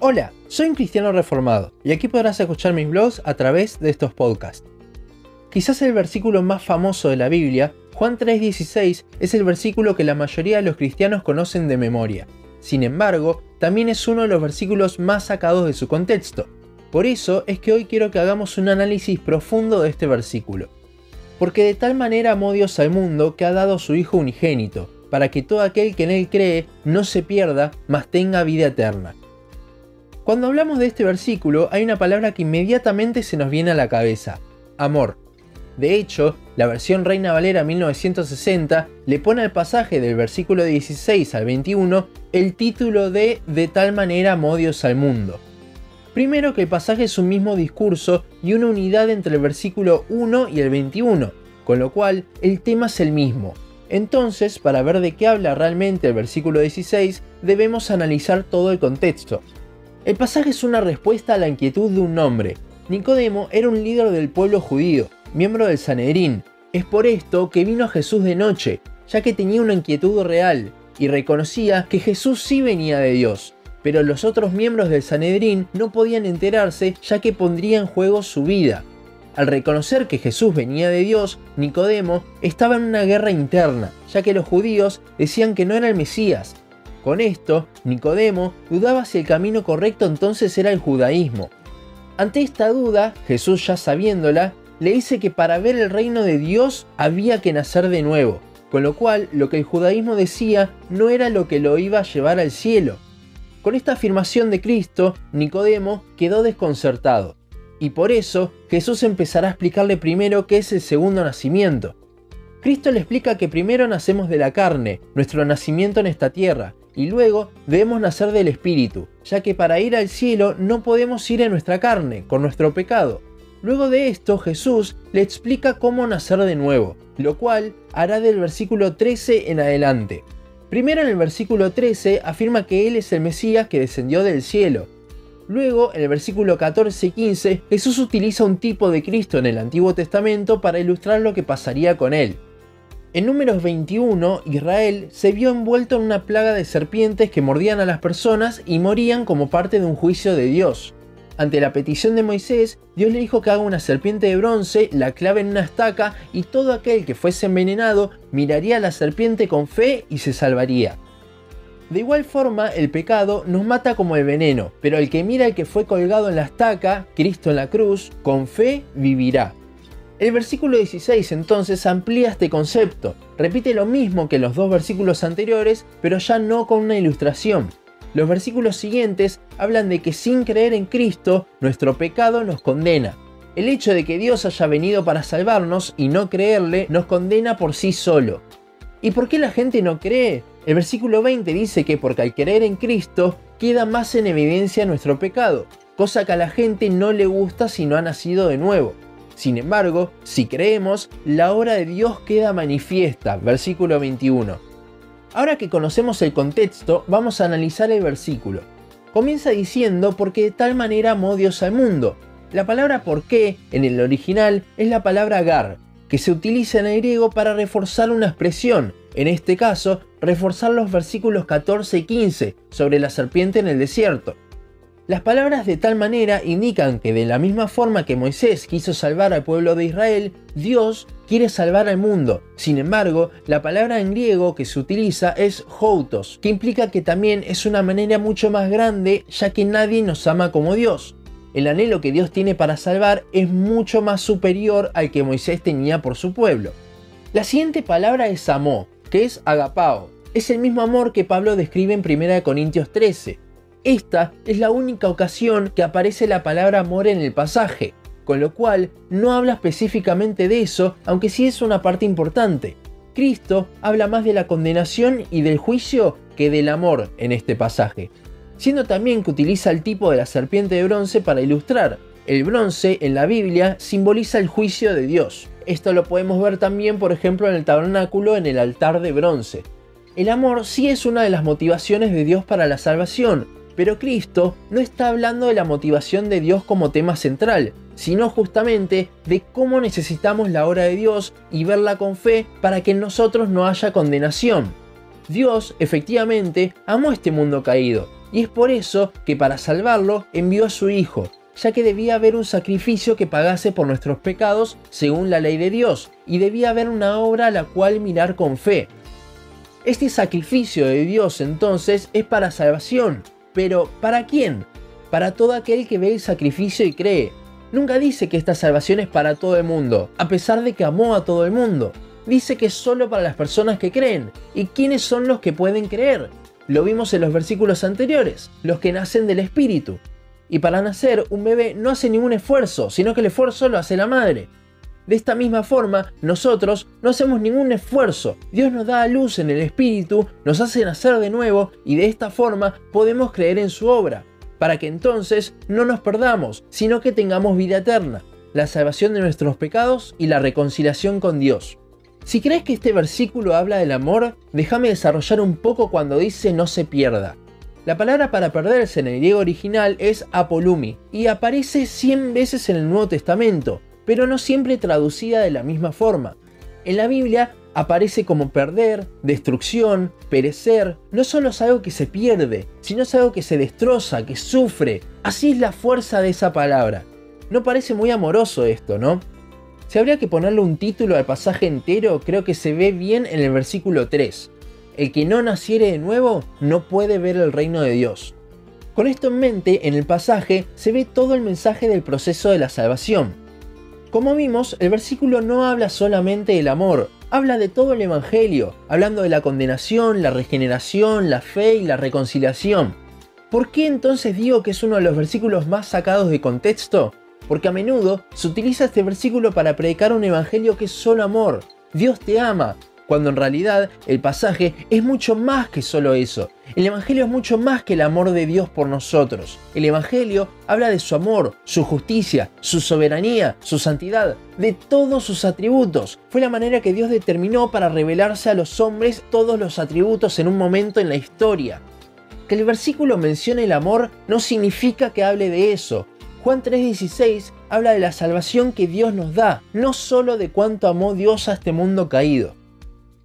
Hola, soy un cristiano reformado y aquí podrás escuchar mis blogs a través de estos podcasts. Quizás el versículo más famoso de la Biblia, Juan 3:16, es el versículo que la mayoría de los cristianos conocen de memoria. Sin embargo, también es uno de los versículos más sacados de su contexto. Por eso es que hoy quiero que hagamos un análisis profundo de este versículo. Porque de tal manera amó Dios al mundo que ha dado a su Hijo unigénito, para que todo aquel que en él cree no se pierda, mas tenga vida eterna. Cuando hablamos de este versículo hay una palabra que inmediatamente se nos viene a la cabeza, amor. De hecho, la versión Reina Valera 1960 le pone al pasaje del versículo 16 al 21 el título de De tal manera amó Dios al mundo. Primero que el pasaje es un mismo discurso y una unidad entre el versículo 1 y el 21, con lo cual el tema es el mismo. Entonces, para ver de qué habla realmente el versículo 16, debemos analizar todo el contexto. El pasaje es una respuesta a la inquietud de un hombre. Nicodemo era un líder del pueblo judío, miembro del Sanedrín. Es por esto que vino a Jesús de noche, ya que tenía una inquietud real y reconocía que Jesús sí venía de Dios. Pero los otros miembros del Sanedrín no podían enterarse ya que pondría en juego su vida. Al reconocer que Jesús venía de Dios, Nicodemo estaba en una guerra interna, ya que los judíos decían que no era el Mesías, con esto, Nicodemo dudaba si el camino correcto entonces era el judaísmo. Ante esta duda, Jesús ya sabiéndola, le dice que para ver el reino de Dios había que nacer de nuevo, con lo cual lo que el judaísmo decía no era lo que lo iba a llevar al cielo. Con esta afirmación de Cristo, Nicodemo quedó desconcertado, y por eso Jesús empezará a explicarle primero qué es el segundo nacimiento. Cristo le explica que primero nacemos de la carne, nuestro nacimiento en esta tierra, y luego debemos nacer del Espíritu, ya que para ir al cielo no podemos ir en nuestra carne, con nuestro pecado. Luego de esto Jesús le explica cómo nacer de nuevo, lo cual hará del versículo 13 en adelante. Primero en el versículo 13 afirma que Él es el Mesías que descendió del cielo. Luego, en el versículo 14 y 15, Jesús utiliza un tipo de Cristo en el Antiguo Testamento para ilustrar lo que pasaría con Él. En números 21, Israel se vio envuelto en una plaga de serpientes que mordían a las personas y morían como parte de un juicio de Dios. Ante la petición de Moisés, Dios le dijo que haga una serpiente de bronce, la clave en una estaca y todo aquel que fuese envenenado miraría a la serpiente con fe y se salvaría. De igual forma, el pecado nos mata como el veneno, pero el que mira al que fue colgado en la estaca, Cristo en la cruz, con fe vivirá. El versículo 16 entonces amplía este concepto, repite lo mismo que los dos versículos anteriores, pero ya no con una ilustración. Los versículos siguientes hablan de que sin creer en Cristo, nuestro pecado nos condena. El hecho de que Dios haya venido para salvarnos y no creerle nos condena por sí solo. ¿Y por qué la gente no cree? El versículo 20 dice que porque al creer en Cristo queda más en evidencia nuestro pecado, cosa que a la gente no le gusta si no ha nacido de nuevo. Sin embargo, si creemos, la obra de Dios queda manifiesta, versículo 21. Ahora que conocemos el contexto, vamos a analizar el versículo. Comienza diciendo porque de tal manera amó Dios al mundo. La palabra por qué en el original es la palabra gar, que se utiliza en el griego para reforzar una expresión, en este caso, reforzar los versículos 14 y 15 sobre la serpiente en el desierto. Las palabras de tal manera indican que de la misma forma que Moisés quiso salvar al pueblo de Israel, Dios quiere salvar al mundo. Sin embargo, la palabra en griego que se utiliza es houtos, que implica que también es una manera mucho más grande ya que nadie nos ama como Dios. El anhelo que Dios tiene para salvar es mucho más superior al que Moisés tenía por su pueblo. La siguiente palabra es amó, que es agapao. Es el mismo amor que Pablo describe en 1 Corintios 13 esta es la única ocasión que aparece la palabra amor en el pasaje, con lo cual no habla específicamente de eso, aunque sí es una parte importante. Cristo habla más de la condenación y del juicio que del amor en este pasaje, siendo también que utiliza el tipo de la serpiente de bronce para ilustrar. El bronce en la Biblia simboliza el juicio de Dios. Esto lo podemos ver también, por ejemplo, en el tabernáculo en el altar de bronce. El amor sí es una de las motivaciones de Dios para la salvación, pero Cristo no está hablando de la motivación de Dios como tema central, sino justamente de cómo necesitamos la obra de Dios y verla con fe para que en nosotros no haya condenación. Dios efectivamente amó este mundo caído, y es por eso que para salvarlo envió a su Hijo, ya que debía haber un sacrificio que pagase por nuestros pecados según la ley de Dios, y debía haber una obra a la cual mirar con fe. Este sacrificio de Dios entonces es para salvación, pero ¿para quién? Para todo aquel que ve el sacrificio y cree. Nunca dice que esta salvación es para todo el mundo, a pesar de que amó a todo el mundo. Dice que es solo para las personas que creen. ¿Y quiénes son los que pueden creer? Lo vimos en los versículos anteriores, los que nacen del Espíritu. Y para nacer, un bebé no hace ningún esfuerzo, sino que el esfuerzo lo hace la madre. De esta misma forma, nosotros no hacemos ningún esfuerzo. Dios nos da luz en el Espíritu, nos hace nacer de nuevo y de esta forma podemos creer en su obra, para que entonces no nos perdamos, sino que tengamos vida eterna, la salvación de nuestros pecados y la reconciliación con Dios. Si crees que este versículo habla del amor, déjame desarrollar un poco cuando dice no se pierda. La palabra para perderse en el griego original es apolumi y aparece 100 veces en el Nuevo Testamento, pero no siempre traducida de la misma forma. En la Biblia aparece como perder, destrucción, perecer. No solo es algo que se pierde, sino es algo que se destroza, que sufre. Así es la fuerza de esa palabra. No parece muy amoroso esto, ¿no? Si habría que ponerle un título al pasaje entero, creo que se ve bien en el versículo 3 el que no naciere de nuevo no puede ver el reino de Dios. Con esto en mente, en el pasaje se ve todo el mensaje del proceso de la salvación. Como vimos, el versículo no habla solamente del amor, habla de todo el Evangelio, hablando de la condenación, la regeneración, la fe y la reconciliación. ¿Por qué entonces digo que es uno de los versículos más sacados de contexto? Porque a menudo se utiliza este versículo para predicar un Evangelio que es solo amor. Dios te ama, cuando en realidad el pasaje es mucho más que solo eso. El Evangelio es mucho más que el amor de Dios por nosotros. El Evangelio habla de su amor, su justicia, su soberanía, su santidad, de todos sus atributos. Fue la manera que Dios determinó para revelarse a los hombres todos los atributos en un momento en la historia. Que el versículo mencione el amor no significa que hable de eso. Juan 3:16 habla de la salvación que Dios nos da, no solo de cuánto amó Dios a este mundo caído.